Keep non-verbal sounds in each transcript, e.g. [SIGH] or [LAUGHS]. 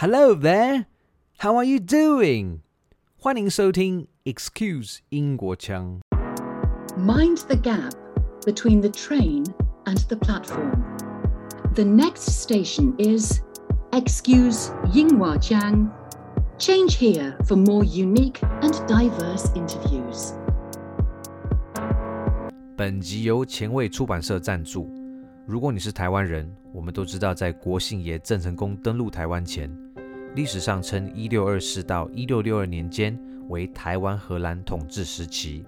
Hello there, how are you doing? 欢迎收听 Excuse 英国腔。Mind the gap between the train and the platform. The next station is Excuse Yinghua Jiang. Change here for more unique and diverse interviews. 本集由前卫出版社赞助。如果你是台湾人，我们都知道，在国姓爷郑成功登陆台湾前。历史上称一六二四到一六六二年间为台湾荷兰统治时期。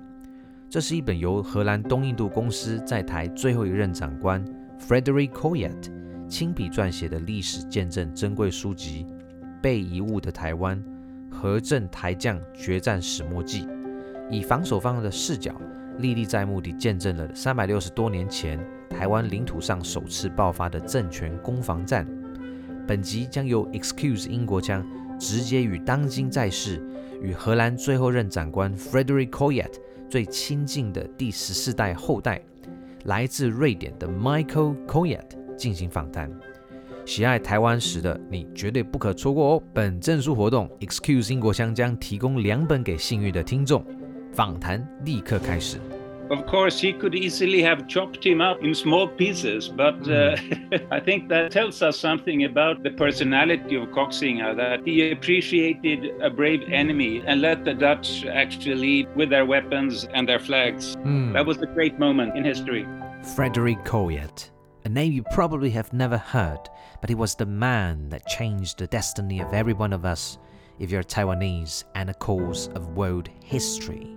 这是一本由荷兰东印度公司在台最后一任长官 Frederick Coyett 亲笔撰写的历史见证珍贵书籍《被遗误的台湾：荷郑台将决战始末记》，以防守方的视角。历历在目地见证了三百六十多年前台湾领土上首次爆发的政权攻防战。本集将由 Excuse 英国腔直接与当今在世、与荷兰最后任长官 Frederick Coyet 最亲近的第十四代后代，来自瑞典的 Michael Coyet 进行访谈。喜爱台湾史的你绝对不可错过哦！本证书活动 Excuse 英国腔将提供两本给幸运的听众。访谈立刻开始。Of course, he could easily have chopped him up in small pieces, but uh, [LAUGHS] I think that tells us something about the personality of Koxinga that he appreciated a brave enemy and let the Dutch actually lead with their weapons and their flags. That was a great moment in history. Frederick Coyet, a name you probably have never heard, but he was the man that changed the destiny of every one of us if you're Taiwanese and a cause of world history.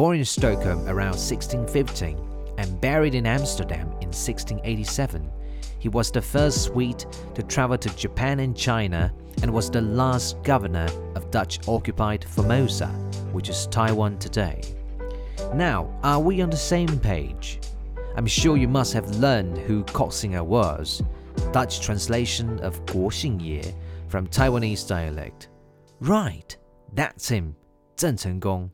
Born in Stockholm around 1615 and buried in Amsterdam in 1687, he was the first Swede to travel to Japan and China and was the last governor of Dutch occupied Formosa, which is Taiwan today. Now, are we on the same page? I'm sure you must have learned who Koxinga was, Dutch translation of Guo Xingye from Taiwanese dialect. Right, that's him, Zheng Chenggong.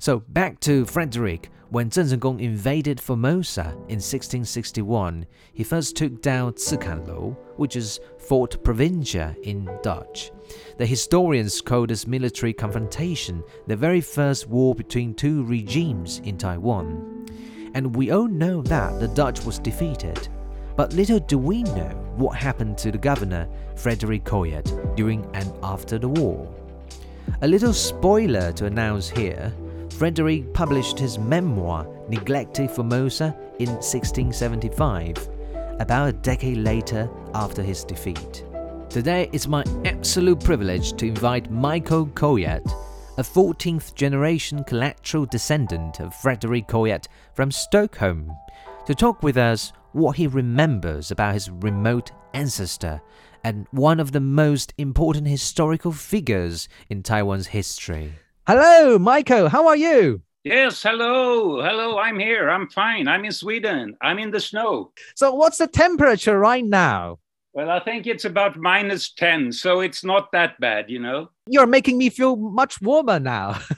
So back to Frederick. When Zheng Chenggong invaded Formosa in 1661, he first took down Cikanlo, which is Fort Provincia in Dutch. The historians call this military confrontation the very first war between two regimes in Taiwan. And we all know that the Dutch was defeated. But little do we know what happened to the governor, Frederick Coyet, during and after the war. A little spoiler to announce here Frederick published his memoir, Neglected Formosa, in 1675, about a decade later after his defeat. Today, it's my absolute privilege to invite Michael Coyet, a 14th generation collateral descendant of Frederick Coyet from Stockholm, to talk with us what he remembers about his remote ancestor and one of the most important historical figures in Taiwan's history. Hello, Michael. How are you? Yes, hello, hello, I'm here. I'm fine. I'm in Sweden. I'm in the snow. So, what's the temperature right now? Well, I think it's about minus 10, so it's not that bad, you know? You're making me feel much warmer now. [LAUGHS]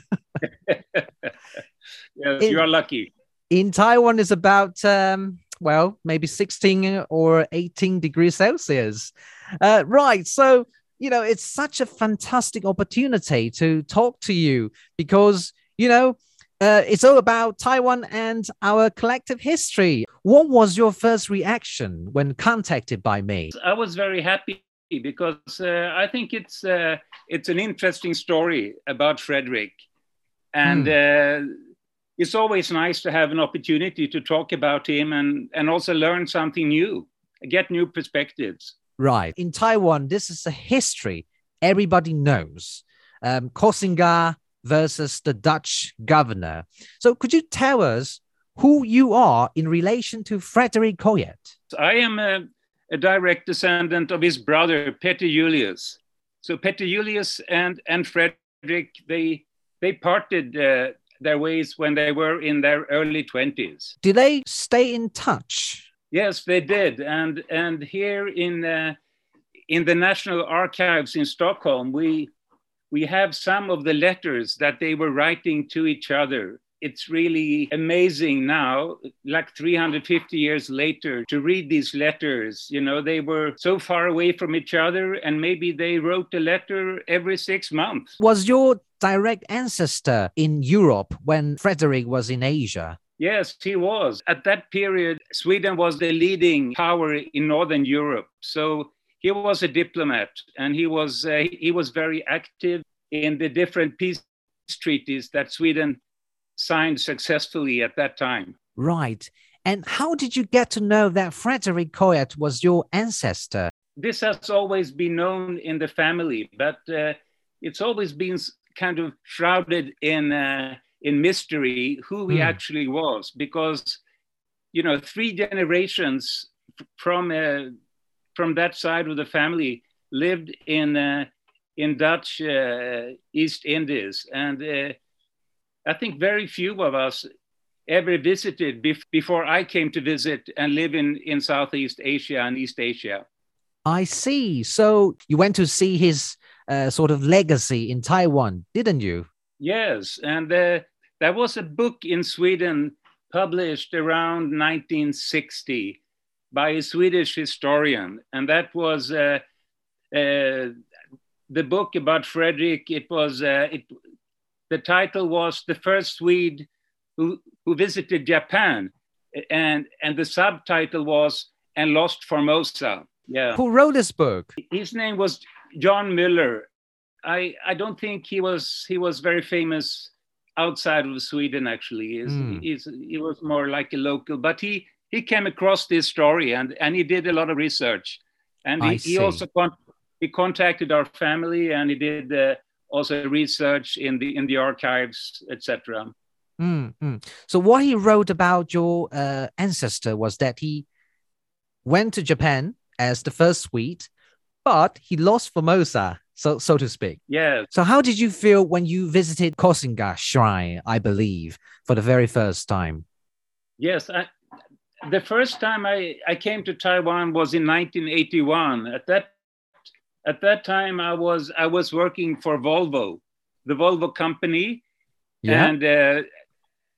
Yes, In- you're lucky. In Taiwan, it's about um, well, maybe 16 or 18 degrees Celsius. Uh, right. So, you know, it's such a fantastic opportunity to talk to you because, you know, uh, it's all about Taiwan and our collective history. What was your first reaction when contacted by me? I was very happy because uh, I think it's uh, it's an interesting story about Frederick, and uh, it's always nice to have an opportunity to talk about him and and also learn something new, get new perspectives. Right. In Taiwan, this is a history everybody knows. Um, Koxinga versus the Dutch governor. So, could you tell us who you are in relation to Frederick Coyet? I am a, a direct descendant of his brother Peter Julius. So Peter Julius and and Frederick they they parted uh, their ways when they were in their early twenties. Do they stay in touch? Yes, they did, and and here in uh, in the National Archives in Stockholm, we we have some of the letters that they were writing to each other it's really amazing now, like 350 years later, to read these letters. You know, they were so far away from each other, and maybe they wrote a letter every six months. Was your direct ancestor in Europe when Frederick was in Asia? Yes, he was. At that period, Sweden was the leading power in Northern Europe. So he was a diplomat and he was, uh, he was very active in the different peace treaties that Sweden signed successfully at that time. Right. And how did you get to know that Frederick Coyett was your ancestor? This has always been known in the family, but uh, it's always been kind of shrouded in uh, in mystery who he mm. actually was, because you know three generations from uh, from that side of the family lived in uh, in Dutch uh, East Indies, and uh, I think very few of us ever visited bef- before I came to visit and live in, in Southeast Asia and East Asia. I see. So you went to see his uh, sort of legacy in Taiwan, didn't you? Yes. And uh, there was a book in Sweden published around 1960 by a Swedish historian. And that was uh, uh the book about Frederick. It was, uh, it, the title was The First Swede Who, who Visited Japan. And, and the subtitle was And Lost Formosa. Yeah. Who wrote this book? His name was John Miller. I, I don't think he was he was very famous outside of Sweden actually. He's, mm. he's, he was more like a local, but he he came across this story and and he did a lot of research, and he, he also con- he contacted our family and he did uh, also research in the in the archives, etc. Mm-hmm. So what he wrote about your uh, ancestor was that he went to Japan as the first Swede, but he lost Formosa, so so to speak. Yeah. So how did you feel when you visited Koxinga Shrine, I believe, for the very first time? Yes, I, the first time I, I came to Taiwan was in 1981. At that at that time I was I was working for Volvo, the Volvo company, yeah. and uh,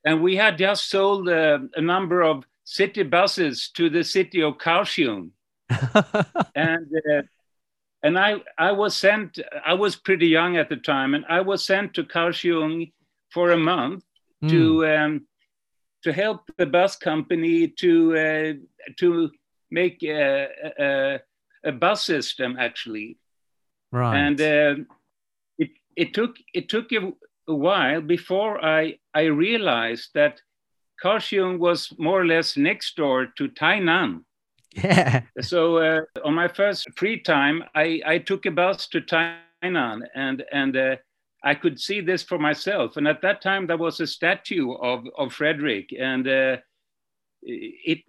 and we had just sold uh, a number of city buses to the city of Kaohsiung, [LAUGHS] and uh, and I I was sent I was pretty young at the time, and I was sent to Kaohsiung for a month mm. to um, to help the bus company to uh, to make a, a, a bus system actually. Right. And uh, it it took it took a, a, while before I I realized that Kaohsiung was more or less next door to Tainan. Yeah. [LAUGHS] So uh, on my first free time, I, I took a bus to Tainan and and uh, I could see this for myself. And at that time, there was a statue of of Frederick, and uh, it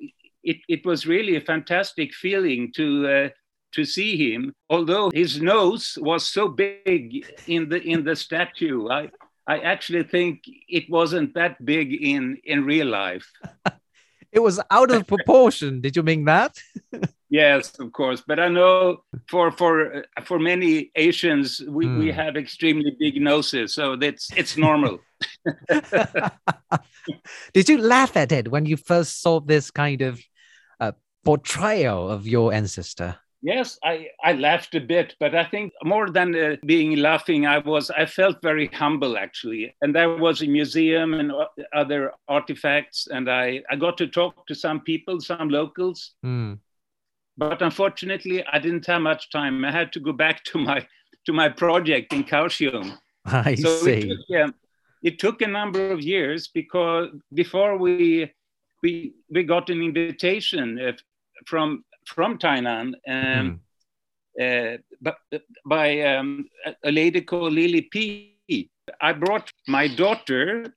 it it was really a fantastic feeling to uh, to see him. Although his nose was so big in the in the statue, I I actually think it wasn't that big in in real life. [LAUGHS] it was out of proportion. Did you mean that? [LAUGHS] yes, of course. But I know for for for many Asians, we, mm. we hmm. have extremely big noses, so that's it's normal. [LAUGHS] Did you laugh at it when you first saw this kind of uh, portrayal of your ancestor? Yes, I, I laughed a bit, but I think more than uh, being laughing, I was I felt very humble actually. And there was a museum and other artifacts, and I, I got to talk to some people, some locals. Mm. But unfortunately, I didn't have much time. I had to go back to my to my project in Kaohsiung. [LAUGHS] I so see. It took, yeah, it took a number of years because before we we we got an invitation uh, from from Tainan, um, mm. uh, but, by um, a lady called Lily P. I brought my daughter,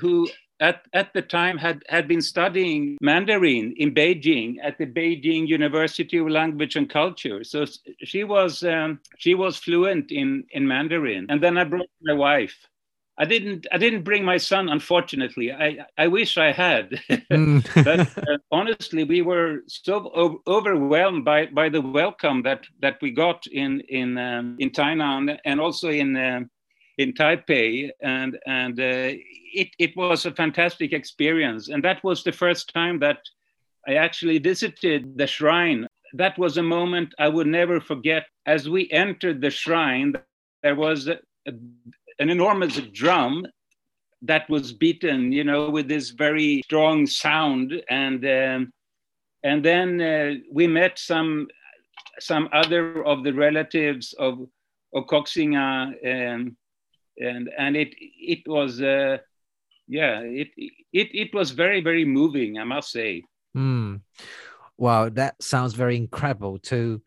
who at, at the time had, had been studying Mandarin in Beijing at the Beijing University of Language and Culture. So she was um, she was fluent in, in Mandarin. And then I brought my wife. I didn't. I didn't bring my son, unfortunately. I I wish I had, [LAUGHS] mm. but [LAUGHS] uh, honestly, we were so o- overwhelmed by by the welcome that that we got in in um, in Tainan and also in uh, in Taipei, and and uh, it it was a fantastic experience. And that was the first time that I actually visited the shrine. That was a moment I would never forget. As we entered the shrine, there was a, a, an enormous drum that was beaten, you know, with this very strong sound, and um, and then uh, we met some some other of the relatives of of Koxinga, and and and it it was uh, yeah it it it was very very moving, I must say. Mm. Wow, that sounds very incredible to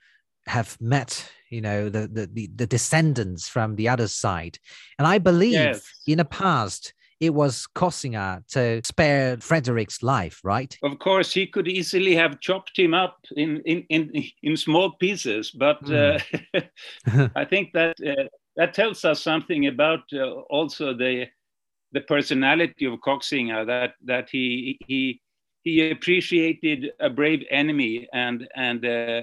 have met you know the, the the, the descendants from the other side and i believe yes. in the past it was Koxinga to spare Frederick's life, right? Of course, he could easily have chopped him up in in in, in small pieces, but mm. uh, [LAUGHS] [LAUGHS] I think that uh, that tells us something about uh, also the the personality of Koxinga that that he he he appreciated a brave enemy and and uh,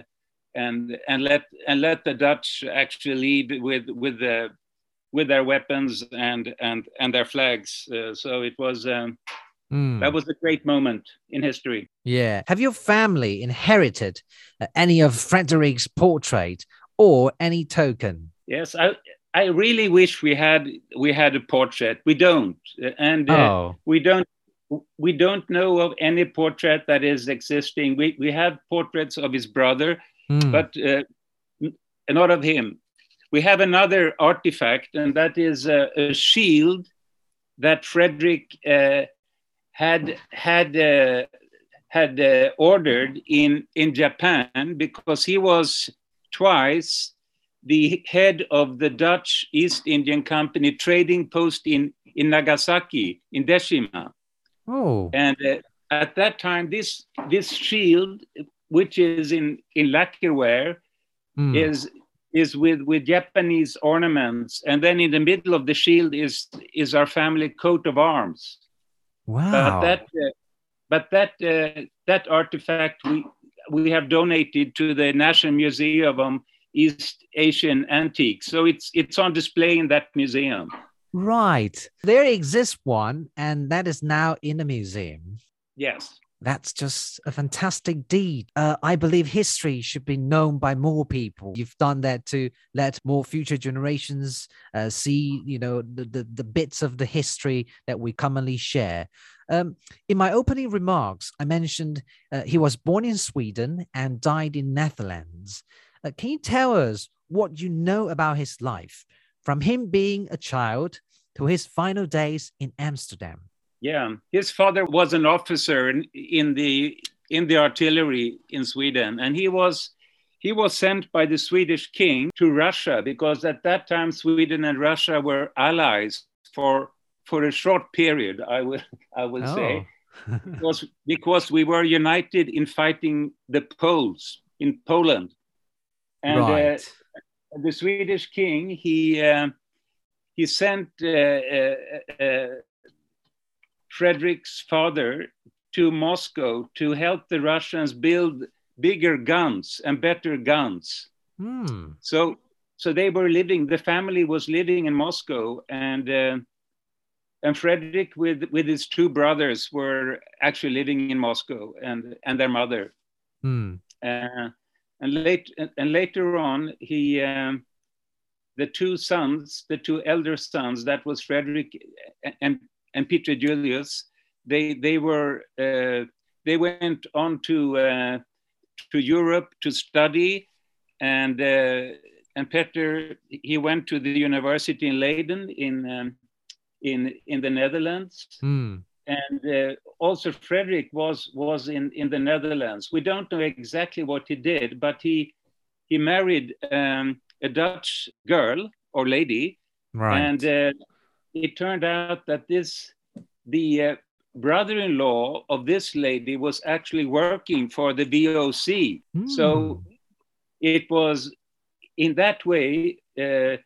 and and let and let the Dutch actually lead with with the with their weapons and and and their flags. Uh, so it was um, mm. that was a great moment in history. Yeah. Have your family inherited uh, any of Frederick's portrait or any token? Yes, I. I really wish we had we had a portrait. We don't, and uh, oh. we don't we don't know of any portrait that is existing. We we have portraits of his brother, mm. but uh, not of him we have another artifact, and that is a, a shield that Frederick uh, had had uh, had uh, ordered in in Japan because he was twice the head of the Dutch East Indian Company trading post in in Nagasaki in Deshima. Oh, and uh, at that time, this this shield, which is in in lacquerware, mm. is is with with Japanese ornaments, and then in the middle of the shield is is our family coat of arms. Wow! But that uh, but that uh, that artifact we we have donated to the National Museum of East Asian Antiques, so it's it's on display in that museum. Right, there exists one, and that is now in the museum. Yes. That's just a fantastic deed. Uh, I believe history should be known by more people. You've done that to let more future generations uh, see, you know, the, the, the bits of the history that we commonly share. Um, in my opening remarks, I mentioned uh, he was born in Sweden and died in Netherlands. Uh, can you tell us what you know about his life, from him being a child to his final days in Amsterdam? Yeah, his father was an officer in, in the in the artillery in Sweden, and he was he was sent by the Swedish king to Russia because at that time Sweden and Russia were allies for for a short period. I will I will oh. say [LAUGHS] because because we were united in fighting the Poles in Poland, and uh, right. uh, the Swedish king he. Uh, he sent uh, uh, uh Frederick's father to Moscow to help the Russians build bigger guns and better guns. Hmm. So, so they were living. The family was living in Moscow, and uh, and Frederick with with his two brothers were actually living in Moscow, and and their mother. Hmm. Uh, and late and later on, he. Um, the two sons, the two elder sons, that was Frederick and and Peter Julius, they they were uh, they went on to uh, to Europe to study, and uh, and Peter he went to the university in Leiden in um, in in the Netherlands. Mm. And uh, also Frederick was was in, in the Netherlands. We don't know exactly what he did, but he he married um, a Dutch girl or lady, right. and uh, it turned out that this the uh, brother-in-law of this lady was actually working for the VOC. Mm. So it was in that way. Uh,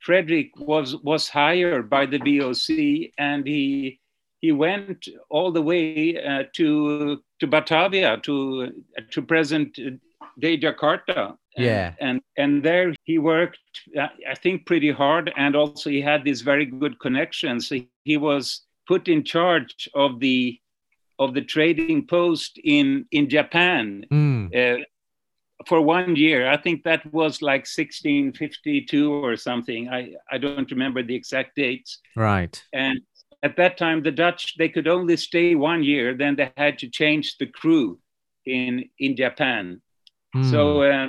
Frederick was was hired by the VOC, and he he went all the way uh, to to Batavia to to present de Jakarta. And, Yeah. and and there he worked, uh, I think, pretty hard, and also he had these very good connections. He, he was put in charge of the of the trading post in in Japan Mm. uh, for one year. I think that was like 1652 or something. I I don't remember the exact dates. Right. And at that time, the Dutch they could only stay one year. Then they had to change the crew in in Japan. Mm. So uh,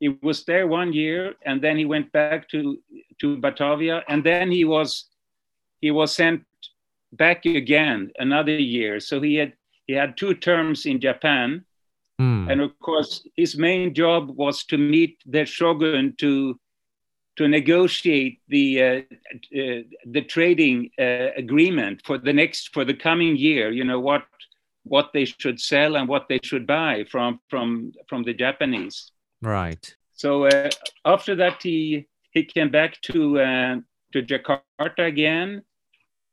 he was there one year, and then he went back to to Batavia, and then he was he was sent back again another year. So he had he had two terms in Japan, Mm. and of course his main job was to meet the shogun to to negotiate the uh, uh, the trading uh, agreement for the next for the coming year. You know what what they should sell and what they should buy from from from the Japanese. right. So uh, after that, he he came back to uh, to Jakarta again,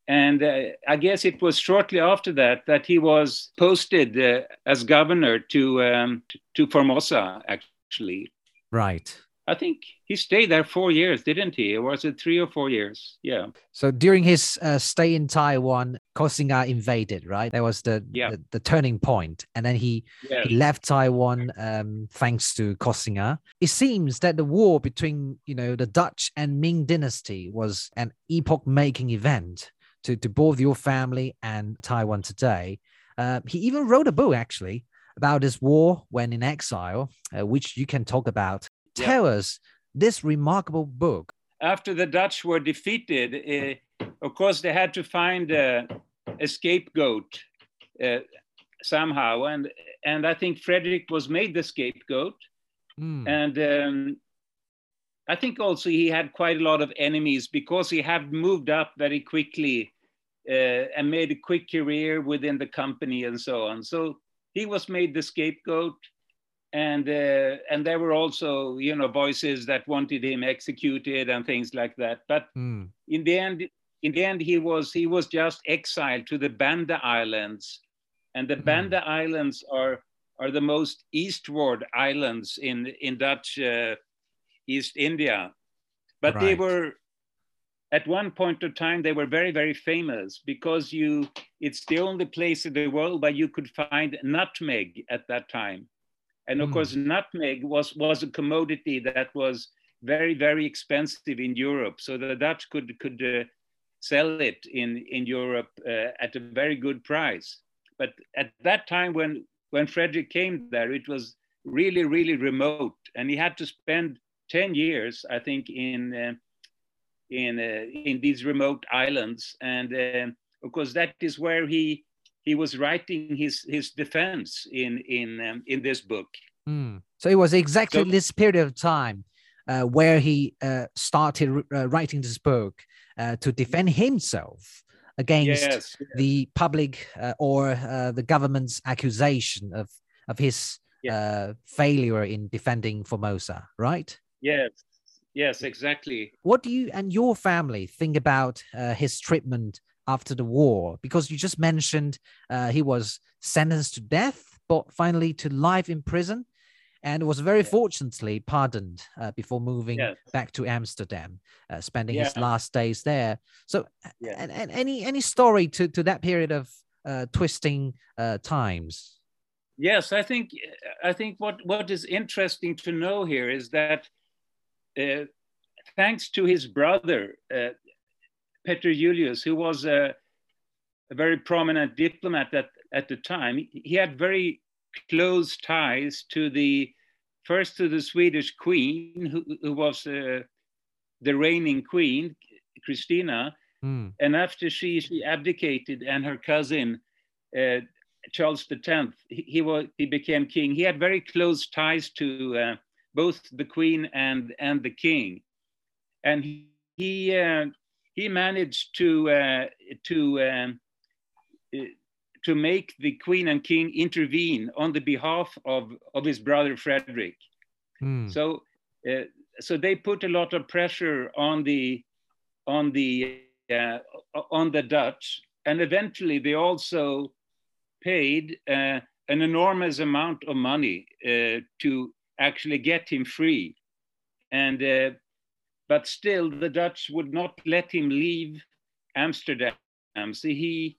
and uh, I guess it was shortly after that that he was posted uh, as governor to um, to Formosa. Actually, Right. I think he stayed there four years, didn't he? Or was it three or four years? Yeah, So during his uh, stay in Taiwan, Koxinga invaded, right? That was the, Yeah. the the turning point, and then he yeah, he left Taiwan um, thanks to Koxinga. It seems that the war between you know the Dutch and Ming dynasty was an epoch-making event to, to both your family and Taiwan today. Uh, he even wrote a book actually about this war when in exile, uh, which you can talk about. Yeah. Tell us this remarkable book. after the Dutch were defeated, uh, of course they had to find a, a scapegoat uh, somehow, and and I think Frederick was made the scapegoat, Mm, and um, I think also he had quite a lot of enemies because he had moved up very quickly uh, and made a quick career within the company and so on. So he was made the scapegoat, and uh, and there were also you know voices that wanted him executed and things like that. But mm, in the end, in the end, he was he was just exiled to the Banda Islands, and the Hmm. Banda Islands are are the most eastward islands in in Dutch uh, East India, but they were at one point of time they were very very famous because you it's the only place in the world where you could find nutmeg at that time and of Mm. course nutmeg was was a commodity that was very very expensive in europe. So the dutch could could uh, sell it in in europe uh, at a very good price. But at that time when when frederick came there it was really really remote. And he had to spend 10 years i think in uh, in uh, in these remote islands. And um of course that is where he he was writing his his defense in in um, in this book mm. So it was exactly So- this period of time uh, where he uh, started uh, writing this book uh, to defend himself against yes the public uh, or uh, the government's accusation of of his uh, failure in defending Formosa, right? yes yes exactly What do you and your family think about uh, his treatment after the war? Because you just mentioned uh, he was sentenced to death, but finally to life in prison, and was very Yeah. fortunately pardoned uh, before moving Yes. back to Amsterdam, uh, spending his last days there. So, Yeah. and, and any any story to to that period of uh, twisting uh, times? yes i think i think what what is interesting to know here is that uh, thanks to his brother uh, peter julius who was a, a very prominent diplomat at, at the time he- had very close ties to the first to the swedish queen who, who was uh, the reigning queen christina Mm, and after she she abdicated and her cousin uh, Charles X, he, he was he became king. He had very close ties to uh, both the queen and and the king, and he he, uh, he managed to uh, to um, uh, to make the queen and king intervene on the behalf of of his brother Frederick. mm, So, uh, so they put a lot of pressure on the on the uh, on the Dutch, and eventually they also paid uh, an enormous amount of money uh, to actually get him free. And uh, but still, the Dutch would not let him leave Amsterdam. So he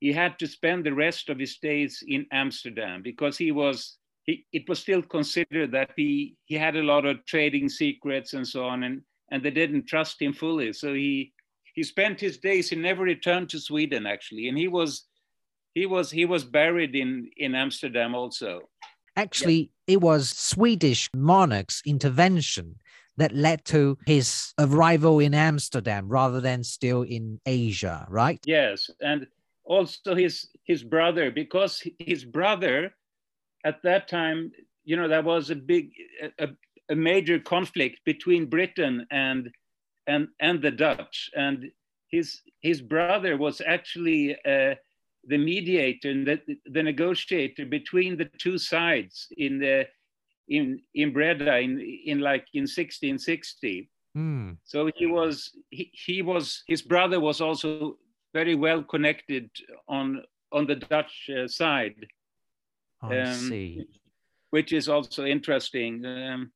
he had to spend the rest of his days in Amsterdam because he was he, it was still considered that he he had a lot of trading secrets and so on and and they didn't trust him fully so he he spent his days he never returned to Sweden actually and he was he was he was buried in in Amsterdam also actually yeah. it was Swedish monarch's intervention that led to his arrival in Amsterdam rather than still in Asia right? Yes and also his his brother because his brother at that time you know there was a big a, a major conflict between britain and and and the dutch and his his brother was actually uh, the mediator and the, the negotiator between the two sides in the in in Breda in in like in 1660 mm. so he was he, he was his brother was also very well connected on on the Dutch uh, side. I um, see. Which is also interesting. Um,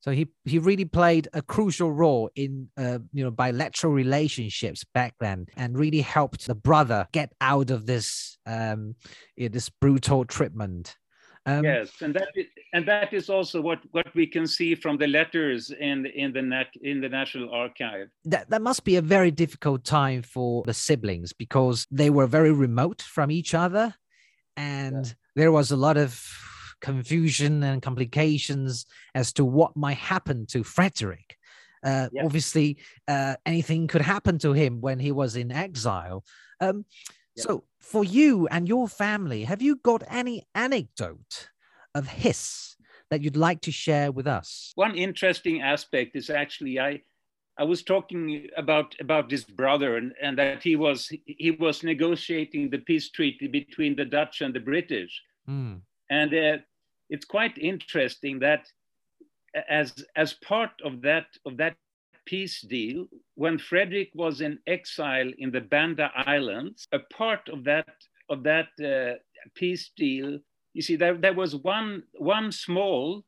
so he he really played a crucial role in uh, you know bilateral relationships back then, and really helped the brother get out of this um, this brutal treatment. Um, yes, and that is, and that is also what what we can see from the letters in in the net in the National Archive. That that must be a very difficult time for the siblings because they were very remote from each other, and yeah. there was a lot of confusion and complications as to what might happen to Frederick. Uh, yeah. Obviously, uh, anything could happen to him when he was in exile. Um, so, for you and your family, have you got any anecdote of his that you'd like to share with us? One interesting aspect is actually I I was talking about about this brother and, and that he was he was negotiating the peace treaty between the Dutch and the British, mm. and uh, it's quite interesting that as as part of that of that peace deal, when Frederick was in exile in the Banda Islands, a part of that of that uh, peace deal, you see, there, there was one one small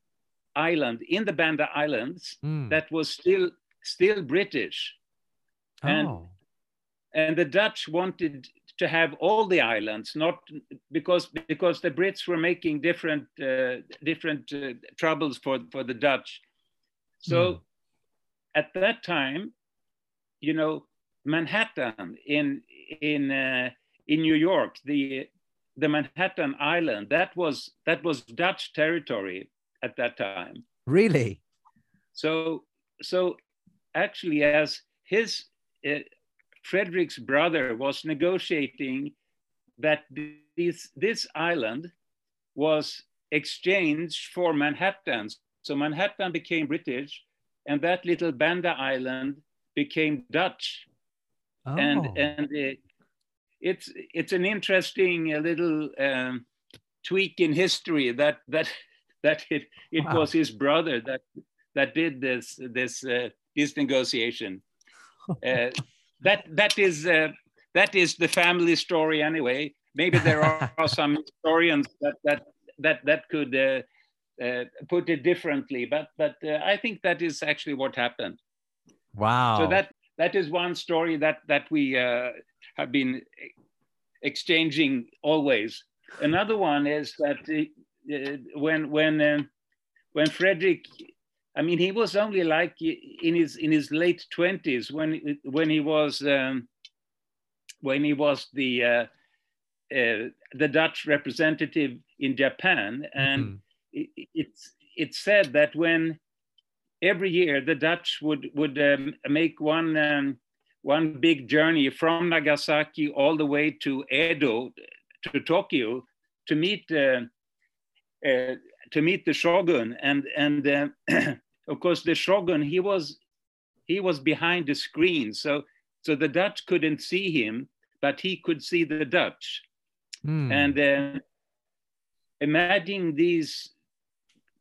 island in the Banda Islands mm. that was still still British, oh. and and the Dutch wanted to have all the islands, not because because the Brits were making different uh, different uh, troubles for for the Dutch, so. Mm at that time, you know, Manhattan in in uh, in New York, the the Manhattan Island, that was that was Dutch territory at that time. Really? So so actually, as his uh, Frederick's brother was negotiating that this this island was exchanged for Manhattan. So Manhattan became British, and that little Banda Island became Dutch. Oh. And and it, it's it's an interesting uh, little um, tweak in history that that [LAUGHS] that it it wow. was his brother that that did this this uh, this negotiation. [LAUGHS] Uh, that that is uh, that is the family story anyway. Maybe there are [LAUGHS] some historians that that that that could uh, uh, put it differently, but but uh, I think that is actually what happened. Wow! So that that is one story that that we uh, have been exchanging always. Another one is that uh, when when uh, when Frederick, I mean, he was only like in his in his late twenties when when he was um, when he was the uh, the Dutch representative in Japan and. Mm-hmm it's it's said that when every year the Dutch would would um, make one um, one big journey from Nagasaki all the way to Edo to Tokyo to meet uh, uh, to meet the shogun. And and uh, [CLEARS THROAT] of course the shogun he was he was behind the screen. So so the Dutch couldn't see him but he could see the Dutch. Mm. and uh, imagine these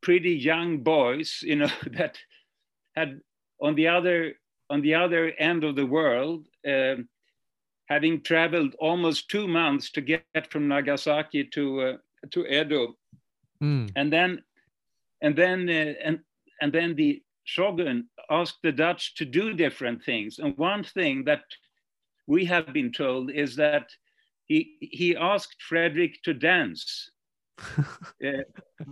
pretty young boys, you know, [LAUGHS] that had on the other on the other end of the world, uh, having traveled almost two months to get from Nagasaki to uh, to Edo, mm. and then and then uh, and and then the shogun asked the Dutch to do different things. And one thing that we have been told is that he he asked Frederick to dance [LAUGHS] uh,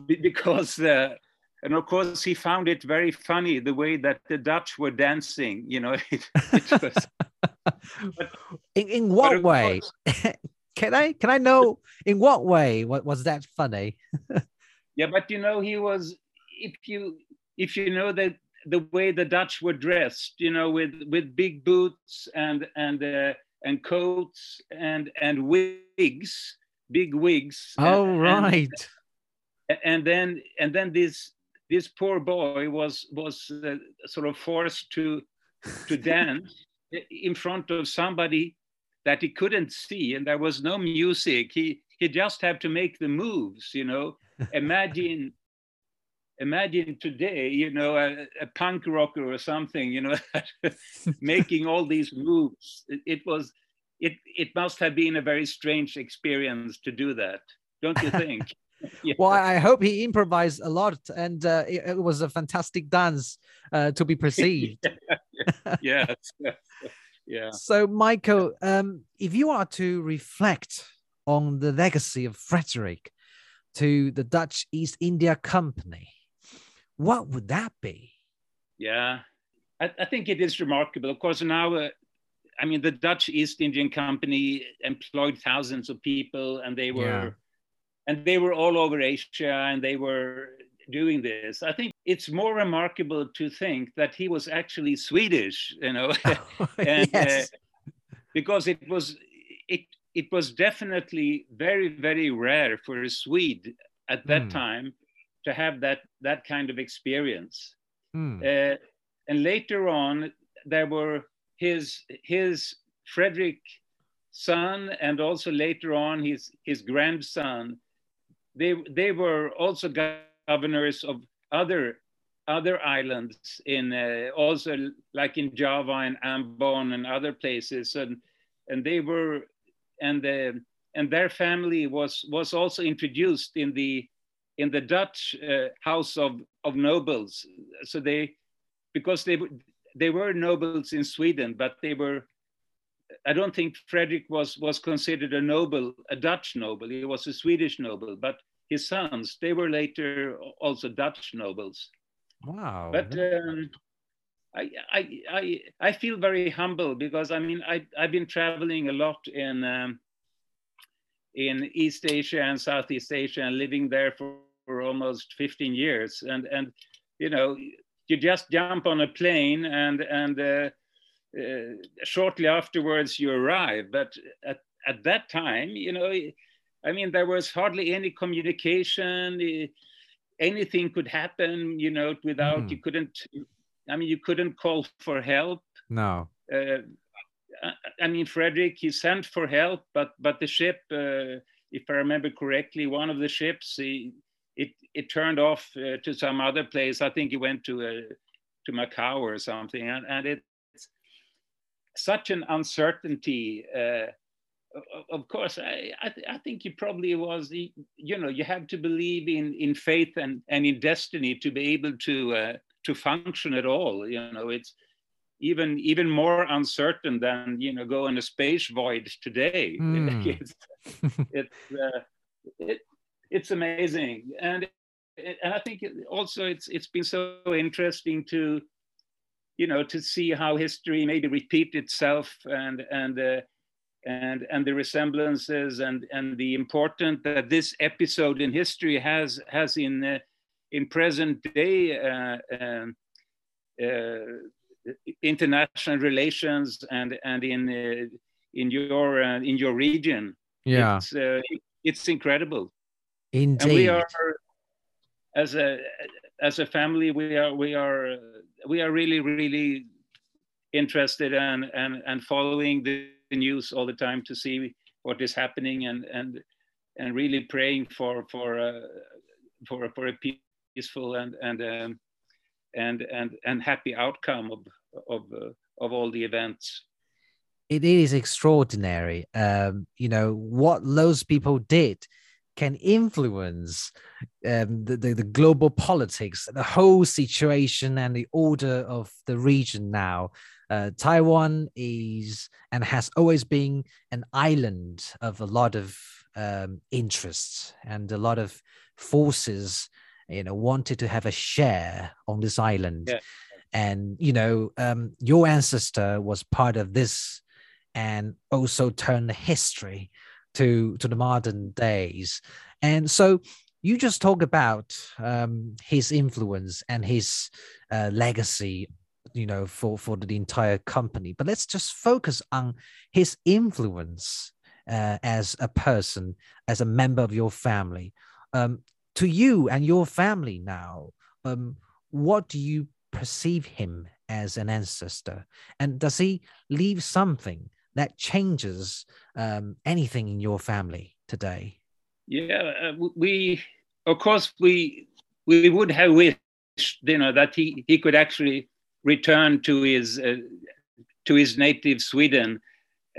because. Uh, and of course, he found it very funny the way that the Dutch were dancing. You know, [LAUGHS] it, it [LAUGHS] was, but, in, in what way? Course, [LAUGHS] can I can I know in what way what was that funny? yeah, but you know, he was if you if you know that the way the Dutch were dressed, you know, with with big boots and and uh, and coats and and wigs, big wigs. Oh and, right. And, and then and then this this poor boy was was uh, sort of forced to to [LAUGHS] dance in front of somebody that he couldn't see and there was no music. He he just had to make the moves you know. Imagine [LAUGHS] imagine today you know a, a punk rocker or something you know [LAUGHS] making all these moves. It, it, was it it must have been a very strange experience to do that don't you think [LAUGHS] yeah. Well, I hope he improvised a lot, and uh, it, it, was a fantastic dance uh, to be [LAUGHS] perceived. yeah. [LAUGHS] yes. yeah. So, Michael, um, if you are to reflect on the legacy of Frederick to the Dutch East India Company, what would that be? Yeah, I, I think it is remarkable. Of course, now, uh, I mean, the Dutch East Indian Company employed thousands of people, and they were. And they were all over Asia and they were doing this. I think it's more remarkable to think that he was actually Swedish, you know, [LAUGHS] [LAUGHS] and, yes. uh, because it was it it was definitely very very rare for a Swede at that mm. time to have that that kind of experience. Mm. Uh, and later on, there were his his Frederick son, and also later on his his grandson they they were also governors of other other islands in uh, also like in Java and Ambon and other places and and they were and uh, and their family was was also introduced in the in the Dutch uh, House of of Nobles so they because they they were nobles in Sweden but they were I don't think Frederick was was considered a noble, a Dutch noble. He was a Swedish noble, but his sons they were later also Dutch nobles. Wow! But um, I, I I I feel very humble because I mean I I've been traveling a lot in um, in East Asia and Southeast Asia and living there for, for almost 15 years and and you know you just jump on a plane and and uh, uh, shortly afterwards you arrive. But at, at that time, you know, I mean, there was hardly any communication. Anything could happen, you know, without mm. you couldn't. I mean, you couldn't call for help. No. Uh, I mean, Frederick, he sent for help, but but the ship, uh, if I remember correctly, one of the ships, he, it it turned off uh, to some other place. I think he went to uh, to Macau or something, and, and it's such an uncertainty. Uh, of course, I, I, th- I, think he probably was, you know, you have to believe in, in faith and, and in destiny to be able to, uh, to function at all. You know, it's even, even more uncertain than, you know, go on a space voyage today. [LAUGHS] Mm. it's, it's, uh, it, it's amazing. And, and I think also it's, it's been so interesting to, you know, to see how history maybe repeat itself and and uh, and and the resemblances and and the important that this episode in history has has in uh, in present day uh, um, uh, international relations and and in uh, in your uh, in your region. Yeah, it's, it's incredible. Indeed. And we are as a as a family we are we are we are really really interested and and and following the news all the time to see what is happening and and and really praying for for uh, for for a peaceful and and um, and and and happy outcome of of uh, of all the events it is extraordinary um you know what those people did can influence um, the, the, the global politics, the whole situation, and the order of the region now. Uh, Taiwan is and has always been an island of a lot of um, interests and a lot of forces, you know, wanted to have a share on this island. Yeah. And you know, um, your ancestor was part of this, and also turned the history to to the modern days. And so you just talk about um, his influence and his uh, legacy you know for for the entire company. But let's just focus on his influence uh, as a person as a member of your family. Um, to you and your family now um, what do you perceive him as an ancestor? And does he leave something that changes um, anything in your family today? Yeah uh, we of course we we would have wished you know that he he could actually return to his uh, to his native Sweden.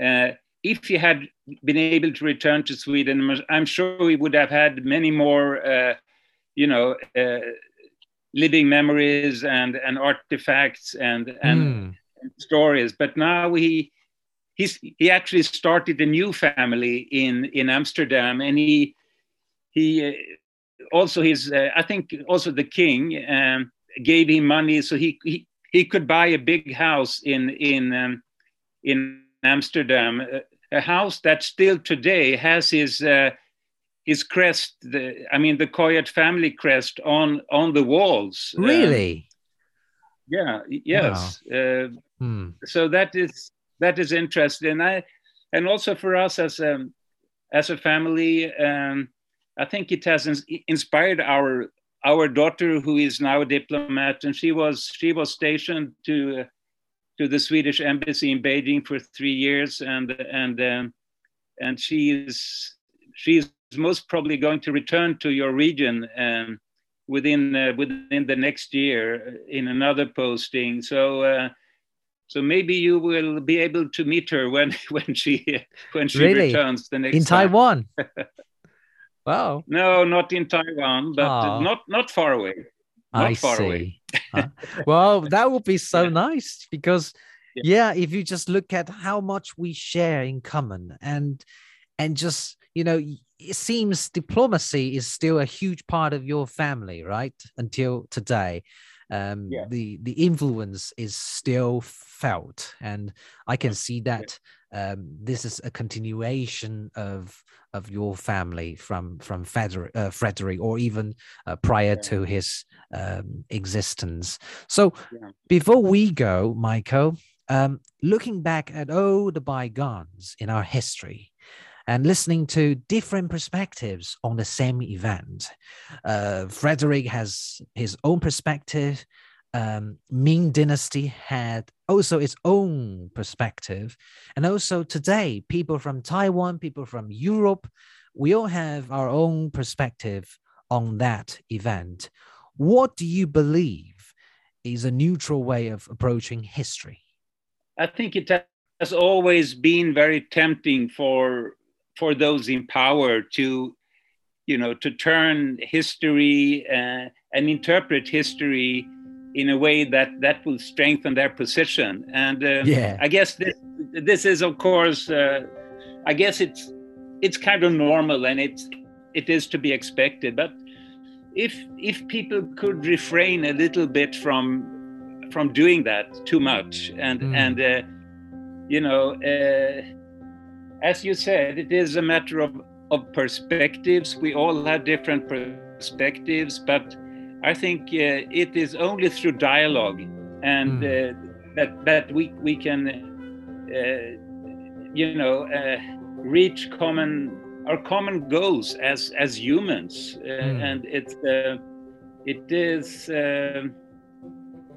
Uh, if he had been able to return to Sweden, I'm sure he would have had many more, uh, you know, uh, living memories and and artifacts and and, mm. and stories. But now he he's he actually started a new family in in Amsterdam, and he he uh, also his uh, I think also the king um, gave him money so he, he he could buy a big house in in um, in Amsterdam, a, house that still today has his uh, his crest. The, I mean, the Coyett family crest on on the walls. Um, really? Um, yeah. Yes. Wow. Uh, hmm. So that is that is interesting. And I and also for us as a as a family. Um, I think it has inspired our our daughter, who is now a diplomat, and she was she was stationed to uh, to the Swedish embassy in Beijing for three years, and and um, and she is she is most probably going to return to your region um, within uh, within the next year in another posting. So. Uh, so maybe you will be able to meet her when [LAUGHS] when she when she really? returns the next in time. Taiwan. [LAUGHS] Wow. No, not in Taiwan, but Aww. not not far away. Not I far see. away. well, that would be so yeah. nice because yeah. yeah, if you just look at how much we share in common and and just, you know, it seems diplomacy is still a huge part of your family, right? Until today. Um, yeah. the the influence is still felt and i can see that um, this is a continuation of of your family from from Frederick, uh, Frederick or even uh, prior yeah. to his um, existence. So yeah. before we go, Michael, um, looking back at all the bygones in our history and listening to different perspectives on the same event, uh, Frederick has his own perspective um, Ming Dynasty had also its own perspective. And also today, people from Taiwan, people from Europe, we all have our own perspective on that event. What do you believe is a neutral way of approaching history? I think it has always been very tempting for for those in power to you know to turn history uh, and interpret history in a way that that will strengthen their position. And uh, yeah. I guess this this is of course uh, I guess it's it's kind of normal and it's it is to be expected. But if if people could refrain a little bit from from doing that too much and mm. and uh, you know uh, as you said it is a matter of of perspectives we all have different perspectives but I think uh, it is only through dialogue and mm. that that we we can uh, you know reach common our common goals as as humans mm. and it's it is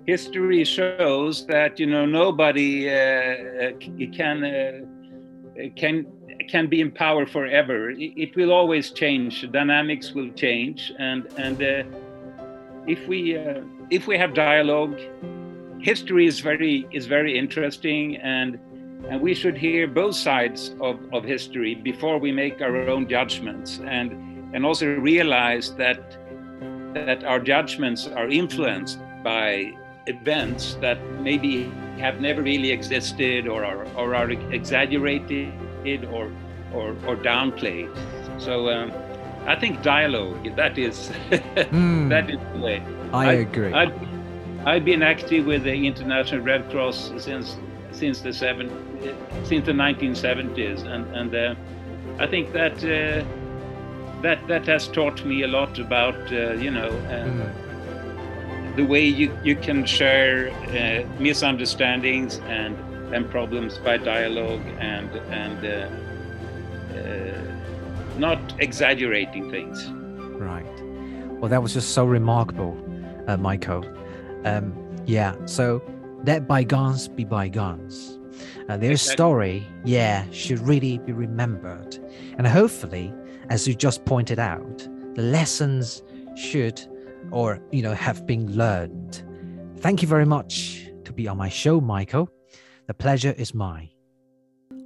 history shows that you know nobody uh, can uh, can can be in power forever. It, it, will always change. Dynamics will change, and and uh, if we uh, if we have dialogue, history is very is very interesting, and and we should hear both sides of, of history before we make our own judgments. And and also realize that that our judgments are influenced by events that maybe have never really existed or are, or are exaggerated or, or, or downplayed. So um, I think dialogue, that is, [LAUGHS] mm, that is the way. I, I agree. I, I've been active with the International Red Cross since since the seven since the 1970s, and and uh, I think that uh, that that has taught me a lot about uh, you know mm. the way you you can share uh, misunderstandings and and problems by dialogue and and uh, uh, not exaggerating things. Right. Well, that was just so remarkable, Michael. Um, yeah, so let bygones be bygones. Uh, their exactly. story, yeah, should really be remembered. And hopefully, as you just pointed out, the lessons should or, you know, have been learned. Thank you very much to be on my show, Michael. The pleasure is mine.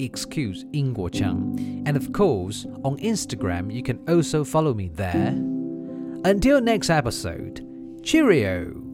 Excuse Chang, and of course, on Instagram, you can also follow me there. Until next episode, cheerio!